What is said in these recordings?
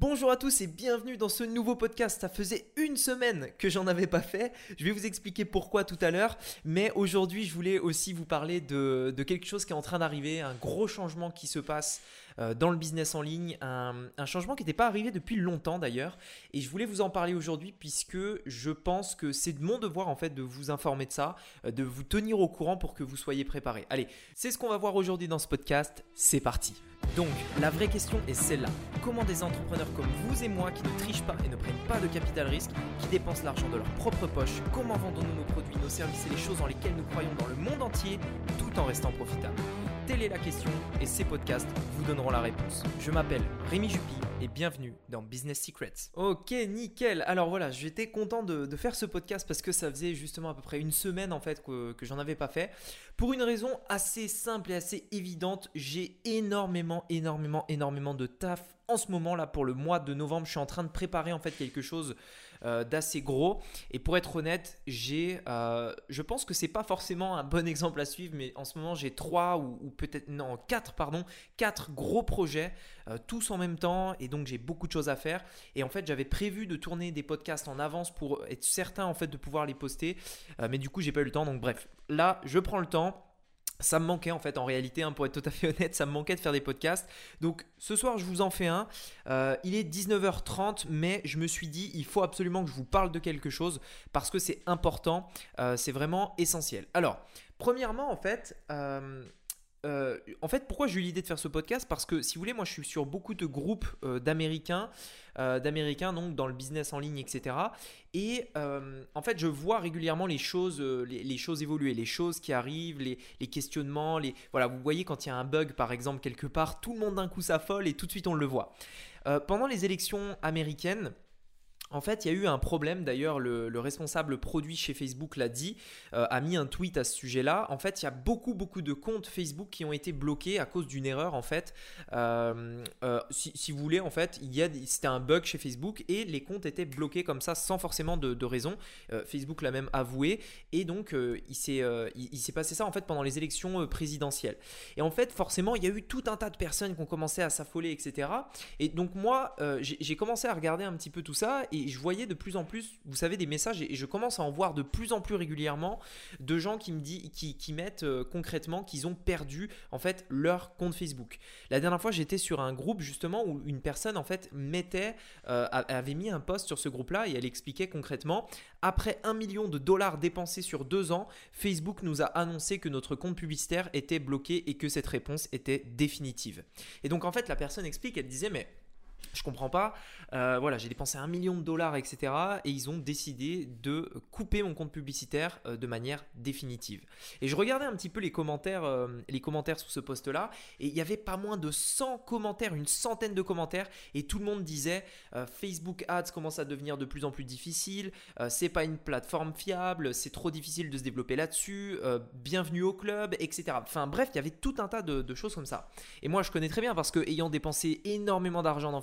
Bonjour à tous et bienvenue dans ce nouveau podcast. Ça faisait une semaine que j'en avais pas fait. Je vais vous expliquer pourquoi tout à l'heure. Mais aujourd'hui, je voulais aussi vous parler de, quelque chose qui est en train d'arriver, un gros changement qui se passe euh, dans le business en ligne, un, changement qui n'était pas arrivé depuis longtemps d'ailleurs. Et je voulais vous en parler aujourd'hui puisque je pense que c'est mon devoir en fait de vous informer de ça, euh, de vous tenir au courant pour que vous soyez préparés. Allez, c'est ce qu'on va voir aujourd'hui dans ce podcast. C'est parti. Donc, la vraie question est celle-là. Comment des entrepreneurs comme vous et moi qui ne trichent pas et ne prennent pas de capital risque, qui dépensent l'argent de leur propre poche, comment vendons-nous nos produits, nos services et les choses dans lesquelles nous croyons dans le monde entier tout en restant profitables? Telle est la question et ces podcasts vous donneront la réponse. Je m'appelle Rémi Jupy et bienvenue dans Business Secrets. Ok, nickel. Alors voilà, j'étais content de, faire ce podcast parce que ça faisait justement à peu près une semaine en fait que, que j'en avais pas fait. Pour une raison assez simple et assez évidente, j'ai énormément, énormément, énormément de taf en ce moment là pour le mois de novembre. Je suis en train de préparer en fait quelque chose euh, d'assez gros. Et pour être honnête, j'ai, euh, je pense que c'est pas forcément un bon exemple à suivre, mais en ce moment j'ai trois ou, peut-être non quatre pardon, quatre gros projets euh, tous en même temps et donc j'ai beaucoup de choses à faire. Et en fait j'avais prévu de tourner des podcasts en avance pour être certain en fait de pouvoir les poster, mais du coup j'ai pas eu le temps. Donc bref, là je prends le temps ça me manquait en fait en réalité, hein, pour être tout à fait honnête, ça me manquait de faire des podcasts. Donc ce soir je vous en fais un. Euh, il est 19h30 mais je me suis dit il faut absolument que je vous parle de quelque chose parce que c'est important, euh, c'est vraiment essentiel. Alors premièrement en fait... Euh, euh, en fait, pourquoi j'ai eu l'idée de faire ce podcast? Parce que si vous voulez, moi je suis sur beaucoup de groupes euh, d'Américains, euh, d'Américains donc dans le business en ligne, etc. Et en fait, je vois régulièrement les choses, les, choses évoluer, les choses qui arrivent, les, questionnements, voilà. Vous voyez quand il y a un bug par exemple quelque part, tout le monde d'un coup s'affole et tout de suite on le voit. pendant les élections américaines, en fait, il y a eu un problème. D'ailleurs, le, responsable produit chez Facebook l'a dit, euh, a mis un tweet à ce sujet-là. En fait, il y a beaucoup, beaucoup de comptes Facebook qui ont été bloqués à cause d'une erreur. En fait, euh, euh, si, vous voulez, en fait, c'était un bug chez Facebook et les comptes étaient bloqués comme ça sans forcément de, raison. Facebook l'a même avoué et donc il s'est, il, s'est passé ça en fait pendant les élections présidentielles. Et en fait, forcément, il y a eu tout un tas de personnes qui ont commencé à s'affoler, etc. Et donc moi, j'ai commencé à regarder un petit peu tout ça je voyais de plus en plus, vous savez, des messages et je commence à en voir de plus en plus régulièrement de gens qui me disent, qui, qui mettent euh, concrètement qu'ils ont perdu en fait leur compte Facebook. La dernière fois, j'étais sur un groupe justement où une personne en fait mettait, euh, avait mis un post sur ce groupe-là et elle expliquait concrètement après un million de dollars dépensés sur deux ans, Facebook nous a annoncé que notre compte publicitaire était bloqué et que cette réponse était définitive. Et donc en fait, la personne explique, elle disait mais je comprends pas. Euh, voilà, j'ai dépensé un million de dollars, etc. Et ils ont décidé de couper mon compte publicitaire euh, de manière définitive. Et je regardais un petit peu les commentaires, euh, les commentaires sous ce post-là, et il y avait pas moins de 100 commentaires, une centaine de commentaires, et tout le monde disait Facebook Ads commence à devenir de plus en plus difficile, c'est pas une plateforme fiable, c'est trop difficile de se développer là-dessus, bienvenue au club, etc. Enfin bref, il y avait tout un tas de, de choses comme ça. Et moi, je connais très bien parce que ayant dépensé énormément d'argent dans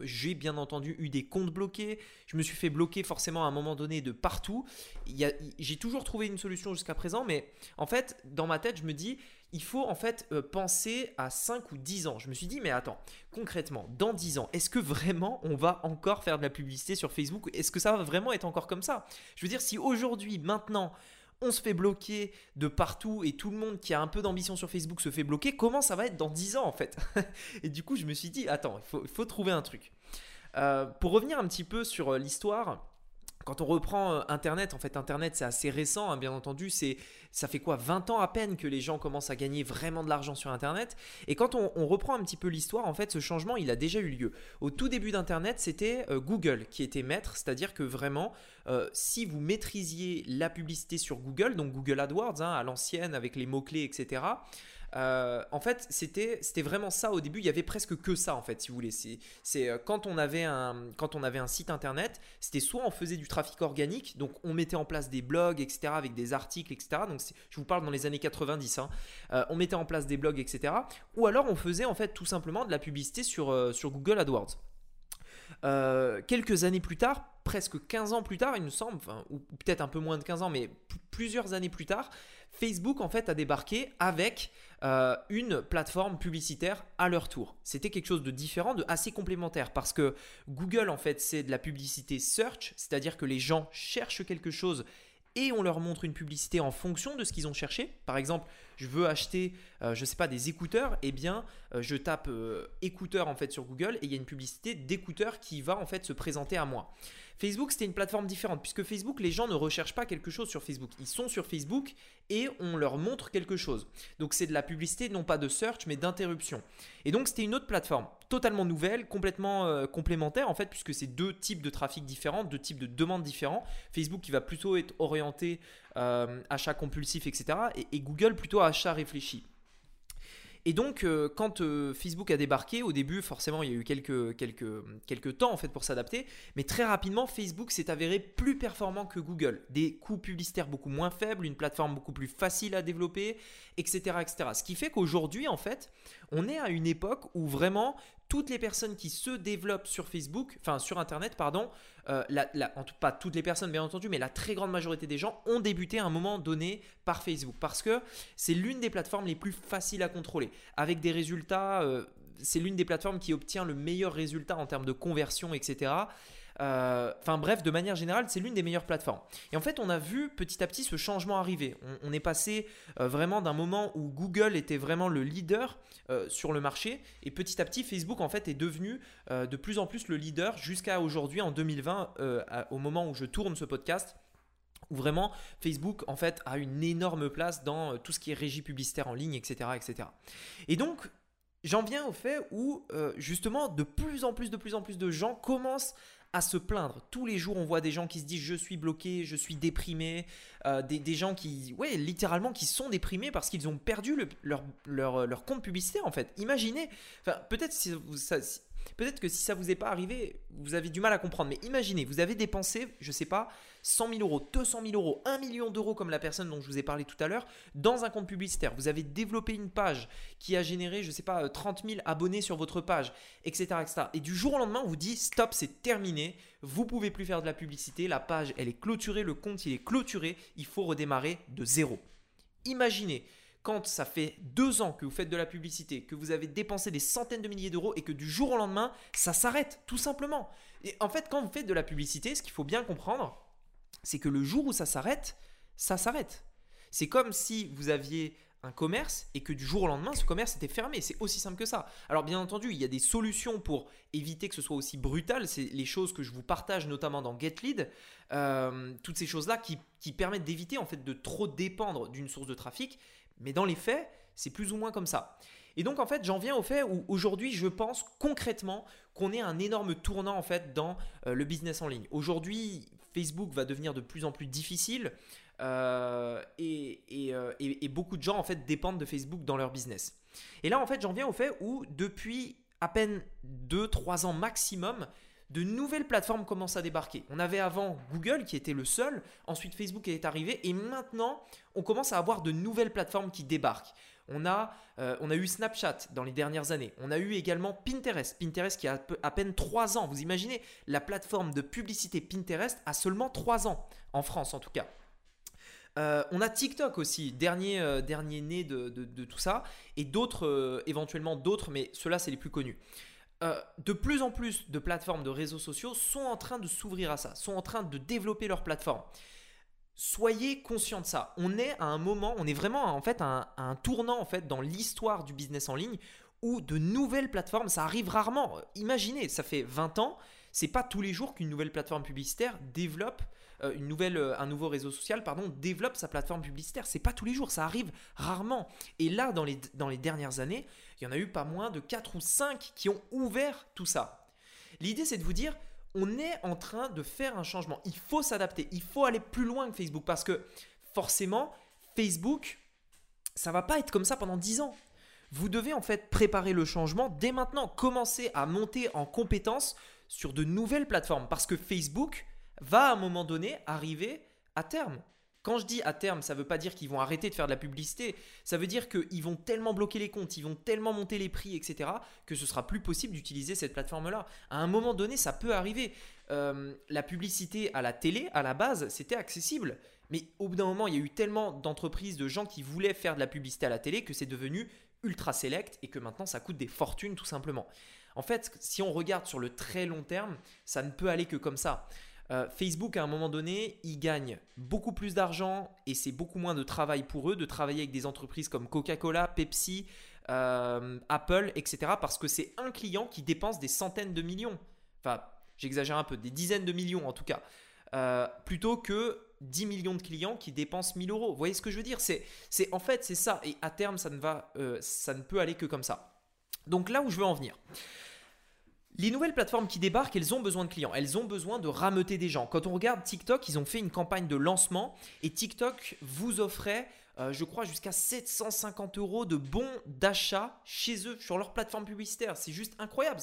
j'ai bien entendu eu des comptes bloqués. Je me suis fait bloquer forcément à un moment donné de partout. J'ai toujours trouvé une solution jusqu'à présent, mais en fait, dans ma tête, je me dis, il faut en fait euh, penser à 5 ou 10 ans. Je me suis dit, mais attends, concrètement, dans 10 ans, est-ce que vraiment on va encore faire de la publicité sur Facebook Est-ce que ça va vraiment être encore comme ça? Je veux dire, si aujourd'hui, maintenant, on se fait bloquer de partout et tout le monde qui a un peu d'ambition sur Facebook se fait bloquer, comment ça va être dans 10 ans en fait Et du coup, je me suis dit, attends, il faut, trouver un truc. Euh, pour revenir un petit peu sur euh, l'histoire, quand on reprend euh, Internet, en fait, Internet, c'est assez récent, hein, bien entendu. C'est, ça fait quoi 20 ans à peine que les gens commencent à gagner vraiment de l'argent sur Internet. Et quand on, reprend un petit peu l'histoire, en fait, ce changement, il a déjà eu lieu. Au tout début d'Internet, c'était euh, Google qui était maître, c'est-à-dire que vraiment, euh, si vous maîtrisiez la publicité sur Google, donc Google AdWords, hein, à l'ancienne, avec les mots-clés, etc., euh, en fait, c'était vraiment ça au début. Il y avait presque que ça en fait, si vous voulez. C'est euh, quand on avait un site internet, c'était soit on faisait du trafic organique, donc on mettait en place des blogs, etc., avec des articles, etc. Donc je vous parle dans les années 90. Hein. Euh, on mettait en place des blogs, etc. Ou alors on faisait en fait tout simplement de la publicité sur sur Google AdWords. quelques années plus tard, presque 15 ans plus tard, il me semble, ou peut-être un peu moins de 15 ans, mais plusieurs années plus tard, Facebook en fait a débarqué avec euh, une plateforme publicitaire à leur tour. C'était quelque chose de différent, de assez complémentaire parce que Google en fait c'est de la publicité search, c'est-à-dire que les gens cherchent quelque chose et on leur montre une publicité en fonction de ce qu'ils ont cherché. Par exemple, je veux acheter, euh, je sais pas, des écouteurs, eh bien, euh, je tape écouteurs en fait sur Google et il y a une publicité d'écouteurs qui va en fait se présenter à moi. Facebook, c'était une plateforme différente, puisque Facebook, les gens ne recherchent pas quelque chose sur Facebook. Ils sont sur Facebook et on leur montre quelque chose. Donc c'est de la publicité, non pas de search, mais d'interruption. Et donc c'était une autre plateforme, totalement nouvelle, complètement euh, complémentaire, en fait, puisque c'est deux types de trafic différents, deux types de demandes différents. Facebook qui va plutôt être orienté euh, achat compulsif, etc. Et, et Google plutôt achat réfléchi. Et donc, euh, quand euh, Facebook a débarqué, au début, forcément, il y a eu quelques, quelques, quelques temps en fait pour s'adapter, mais très rapidement, Facebook s'est avéré plus performant que Google. Des coûts publicitaires beaucoup moins faibles, une plateforme beaucoup plus facile à développer, etc. etc. Ce qui fait qu'aujourd'hui, en fait, on est à une époque où vraiment toutes les personnes qui se développent sur Facebook, enfin sur Internet, pardon, euh, pas toutes les personnes bien entendu, mais la très grande majorité des gens ont débuté à un moment donné par Facebook parce que c'est l'une des plateformes les plus faciles à contrôler, avec des résultats. Euh, c'est l'une des plateformes qui obtient le meilleur résultat en termes de conversion, etc. Euh, enfin bref, de manière générale, c'est l'une des meilleures plateformes. Et en fait, on a vu petit à petit ce changement arriver. On, est passé euh, vraiment d'un moment où Google était vraiment le leader euh, sur le marché, et petit à petit, Facebook en fait est devenu de plus en plus le leader jusqu'à aujourd'hui en 2020, au moment où je tourne ce podcast où vraiment Facebook en fait a une énorme place dans tout ce qui est régie publicitaire en ligne, etc. etc. Et donc j'en viens au fait où justement de plus en plus, de plus en plus de gens commencent à se plaindre. Tous les jours, on voit des gens qui se disent je suis bloqué, je suis déprimé, euh, des, gens qui, ouais, littéralement, qui sont déprimés parce qu'ils ont perdu leur, leur, leur, compte publicitaire en fait. Imaginez, peut-être si, Peut-être que si ça vous est pas arrivé, vous avez du mal à comprendre. Mais imaginez, vous avez dépensé, je sais pas, 100 000 euros, 200 000 euros, 1 million d'euros comme la personne dont je vous ai parlé tout à l'heure, dans un compte publicitaire. Vous avez développé une page qui a généré, je ne sais pas, 30 000 abonnés sur votre page, etc., etc. Et du jour au lendemain, on vous dit stop, c'est terminé. Vous pouvez plus faire de la publicité. La page, elle est clôturée, le compte, il est clôturé. Il faut redémarrer de zéro. Imaginez quand ça fait deux ans que vous faites de la publicité, que vous avez dépensé des centaines de milliers d'euros et que du jour au lendemain, ça s'arrête, tout simplement. Et en fait, quand vous faites de la publicité, ce qu'il faut bien comprendre, c'est que le jour où ça s'arrête, ça s'arrête. C'est comme si vous aviez un commerce et que du jour au lendemain, ce commerce était fermé. C'est aussi simple que ça. Alors bien entendu, il y a des solutions pour éviter que ce soit aussi brutal. C'est les choses que je vous partage notamment dans GetLead. Euh, toutes ces choses-là qui, qui permettent d'éviter en fait de trop dépendre d'une source de trafic mais dans les faits, c'est plus ou moins comme ça. Et donc en fait, j'en viens au fait où aujourd'hui, je pense concrètement qu'on est un énorme tournant en fait dans euh, le business en ligne. Aujourd'hui, Facebook va devenir de plus en plus difficile euh, euh, et, beaucoup de gens en fait dépendent de Facebook dans leur business. Et là en fait, j'en viens au fait où depuis à peine 2-3 ans maximum, de nouvelles plateformes commencent à débarquer. On avait avant Google qui était le seul, ensuite Facebook est arrivé et maintenant on commence à avoir de nouvelles plateformes qui débarquent. On a, euh, on a eu Snapchat dans les dernières années. On a eu également Pinterest. Pinterest qui a à peine 3 ans. Vous imaginez, la plateforme de publicité Pinterest a seulement 3 ans, en France en tout cas. Euh, on a TikTok aussi, dernier, euh, dernier né de, tout ça, et d'autres, éventuellement d'autres, mais ceux-là, c'est les plus connus. De plus en plus de plateformes de réseaux sociaux sont en train de s'ouvrir à ça, sont en train de développer leur plateforme. Soyez conscient de ça. On est à un moment, on est vraiment en fait à un, tournant en fait dans l'histoire du business en ligne où de nouvelles plateformes, ça arrive rarement. Imaginez, ça fait 20 ans, c'est pas tous les jours qu'une nouvelle plateforme publicitaire développe euh, une nouvelle, euh, un nouveau réseau social pardon, développe sa plateforme publicitaire. C'est pas tous les jours, ça arrive rarement. Et là, dans les, dans les dernières années, il y en a eu pas moins de 4 ou 5 qui ont ouvert tout ça. L'idée, c'est de vous dire, on est en train de faire un changement. Il faut s'adapter, il faut aller plus loin que Facebook parce que forcément, Facebook, ça va pas être comme ça pendant 10 ans. Vous devez en fait préparer le changement dès maintenant, commencer à monter en compétences sur de nouvelles plateformes parce que Facebook va à un moment donné arriver à terme. Quand je dis à terme, ça ne veut pas dire qu'ils vont arrêter de faire de la publicité, ça veut dire qu'ils vont tellement bloquer les comptes, ils vont tellement monter les prix, etc., que ce sera plus possible d'utiliser cette plateforme-là. À un moment donné, ça peut arriver. Euh, la publicité à la télé, à la base, c'était accessible. Mais au bout d'un moment, il y a eu tellement d'entreprises, de gens qui voulaient faire de la publicité à la télé que c'est devenu ultra select et que maintenant ça coûte des fortunes tout simplement. En fait, si on regarde sur le très long terme, ça ne peut aller que comme ça. Euh, Facebook, à un moment donné, ils gagnent beaucoup plus d'argent et c'est beaucoup moins de travail pour eux de travailler avec des entreprises comme Coca-Cola, Pepsi, euh, Apple, etc. Parce que c'est un client qui dépense des centaines de millions. Enfin, j'exagère un peu, des dizaines de millions en tout cas. Euh, plutôt que 10 millions de clients qui dépensent 1000 euros. Vous voyez ce que je veux dire? C'est, En fait, c'est ça. Et à terme, ça ne, va, ça ne peut aller que comme ça. Donc là où je veux en venir. Les nouvelles plateformes qui débarquent, elles ont besoin de clients, elles ont besoin de rameuter des gens. Quand on regarde TikTok, ils ont fait une campagne de lancement et TikTok vous offrait, euh, je crois, jusqu'à 750 euros de bons d'achat chez eux sur leur plateforme publicitaire. C'est juste incroyable.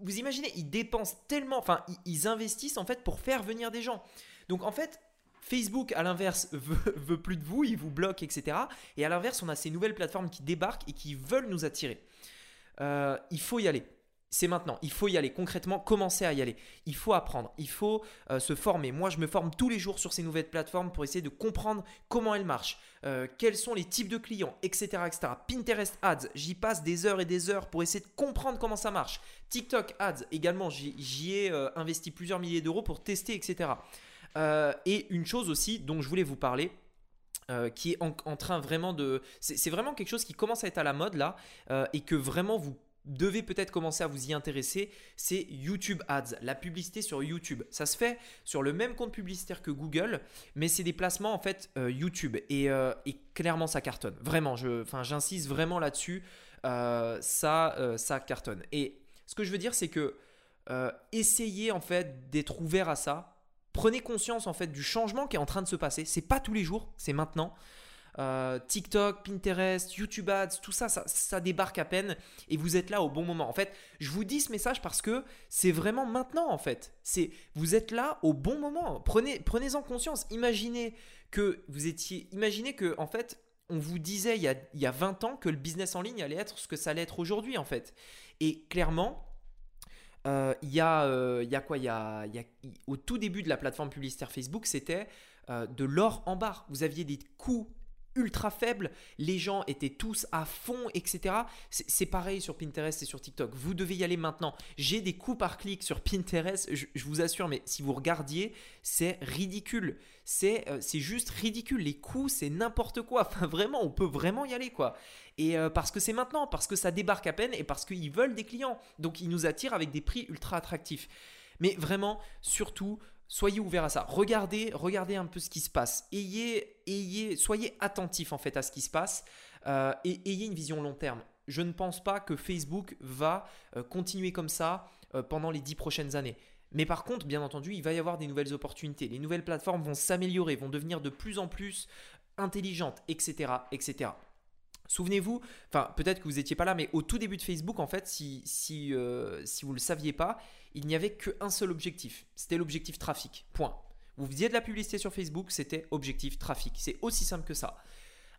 vous imaginez, ils dépensent tellement, enfin, ils, investissent en fait pour faire venir des gens. Donc en fait, Facebook, à l'inverse, veut, plus de vous, il vous bloque, etc. Et à l'inverse, on a ces nouvelles plateformes qui débarquent et qui veulent nous attirer. Euh, il faut y aller c'est maintenant. Il faut y aller concrètement, commencer à y aller. Il faut apprendre, il faut euh, se former. Moi, je me forme tous les jours sur ces nouvelles plateformes pour essayer de comprendre comment elles marchent, euh, quels sont les types de clients, etc., etc. Pinterest Ads, j'y passe des heures et des heures pour essayer de comprendre comment ça marche. TikTok Ads, également, j'y ai euh, investi plusieurs milliers d'euros pour tester, etc. et une chose aussi dont je voulais vous parler, qui est en, train vraiment de... C'est vraiment quelque chose qui commence à être à la mode là, et que vraiment vous devez peut-être commencer à vous y intéresser, c'est YouTube Ads, la publicité sur YouTube. Ça se fait sur le même compte publicitaire que Google, mais c'est des placements en fait euh, YouTube euh, et, clairement ça cartonne. Vraiment, j'insiste vraiment là-dessus, euh, ça, ça cartonne. Et ce que je veux dire, c'est que essayez en fait d'être ouvert à ça. Prenez conscience en fait du changement qui est en train de se passer. C'est pas tous les jours, c'est maintenant. Euh, TikTok, Pinterest, YouTube Ads, tout ça, ça, débarque à peine et vous êtes là au bon moment. En fait, je vous dis ce message parce que c'est vraiment maintenant en fait. C'est vous êtes là au bon moment. Prenez prenez-en conscience. Imaginez que vous étiez imaginez que en fait on vous disait il y, a, il y a 20 ans que le business en ligne allait être ce que ça allait être aujourd'hui en fait. Et clairement, euh, il, y a, euh, y a quoi? Il y a, y a, Au tout début de la plateforme publicitaire Facebook, c'était de l'or en barre. Vous aviez des coûts ultra faible, les gens étaient tous à fond, etc. C'est pareil sur Pinterest et sur TikTok. Vous devez y aller maintenant. J'ai des coûts par clic sur Pinterest, je, vous assure, mais si vous regardiez, c'est ridicule. Euh, c'est juste ridicule. Les coûts, c'est n'importe quoi. Enfin, vraiment, on peut vraiment y aller, quoi. Et euh, parce que c'est maintenant, parce que ça débarque à peine et parce qu'ils veulent des clients. Donc, ils nous attirent avec des prix ultra attractifs. Mais vraiment, surtout, soyez ouverts à ça. Regardez, regardez un peu ce qui se passe. Ayez, ayez, soyez attentifs en fait à ce qui se passe euh, et ayez une vision long terme. Je ne pense pas que Facebook va euh, continuer comme ça euh, pendant les dix prochaines années. Mais par contre, bien entendu, il va y avoir des nouvelles opportunités. Les nouvelles plateformes vont s'améliorer, vont devenir de plus en plus intelligentes, etc., etc. Souvenez-vous, enfin peut-être que vous n'étiez pas là, mais au tout début de Facebook, en fait, si, si, si vous ne le saviez pas, il n'y avait qu'un seul objectif. C'était l'objectif trafic. Point. Vous faisiez de la publicité sur Facebook, c'était objectif trafic. C'est aussi simple que ça.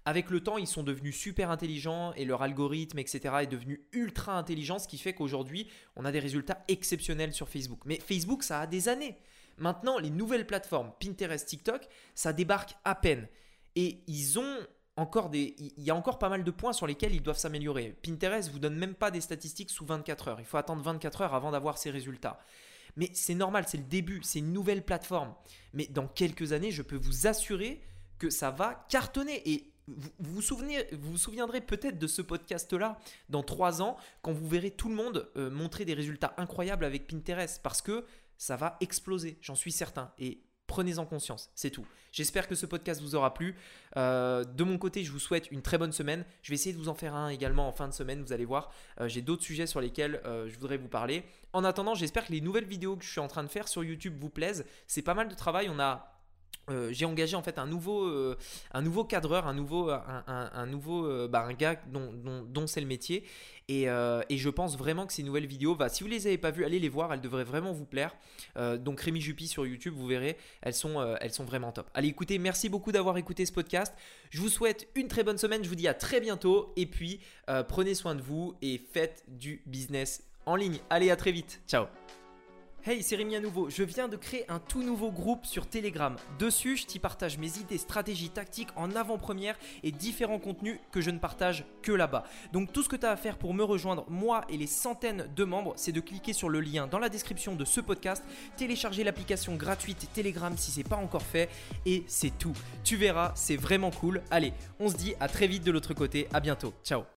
Avec le temps, ils sont devenus super intelligents et leur algorithme, etc., est devenu ultra intelligent, ce qui fait qu'aujourd'hui, on a des résultats exceptionnels sur Facebook. Mais Facebook, ça a des années. Maintenant, les nouvelles plateformes, Pinterest, TikTok, ça débarque à peine. Et ils ont encore des, il y a encore pas mal de points sur lesquels ils doivent s'améliorer. Pinterest vous donne même pas des statistiques sous 24 heures. Il faut attendre 24 heures avant d'avoir ces résultats. Mais c'est normal, c'est le début, c'est une nouvelle plateforme. Mais dans quelques années, je peux vous assurer que ça va cartonner. Et vous vous, souviendrez peut-être de ce podcast-là dans trois ans, quand vous verrez tout le monde euh, montrer des résultats incroyables avec Pinterest, parce que ça va exploser, j'en suis certain. Et Prenez-en conscience, c'est tout. J'espère que ce podcast vous aura plu. Euh, de mon côté, je vous souhaite une très bonne semaine. Je vais essayer de vous en faire un également en fin de semaine, vous allez voir. Euh, j'ai d'autres sujets sur lesquels euh, je voudrais vous parler. En attendant, j'espère que les nouvelles vidéos que je suis en train de faire sur YouTube vous plaisent. C'est pas mal de travail. On a euh, j'ai engagé en fait un nouveau, euh, un nouveau cadreur, un nouveau, un, nouveau, euh, bah, un gars dont, c'est le métier. Et, je pense vraiment que ces nouvelles vidéos, bah, si vous les avez pas vues, allez les voir, elles devraient vraiment vous plaire. donc Rémi Juppy sur YouTube, vous verrez, elles sont, elles sont vraiment top. Allez écoutez, merci beaucoup d'avoir écouté ce podcast. Je vous souhaite une très bonne semaine, je vous dis à très bientôt. Et puis prenez soin de vous et faites du business en ligne. Allez à très vite, ciao Hey, c'est Rémi à nouveau. Je viens de créer un tout nouveau groupe sur Telegram. Dessus, je t'y partage mes idées, stratégies, tactiques en avant-première et différents contenus que je ne partage que là-bas. Donc tout ce que tu as à faire pour me rejoindre, moi et les centaines de membres, c'est de cliquer sur le lien dans la description de ce podcast, télécharger l'application gratuite Telegram si c'est pas encore fait et c'est tout. Tu verras, c'est vraiment cool. Allez, on se dit à très vite de l'autre côté. À bientôt. Ciao.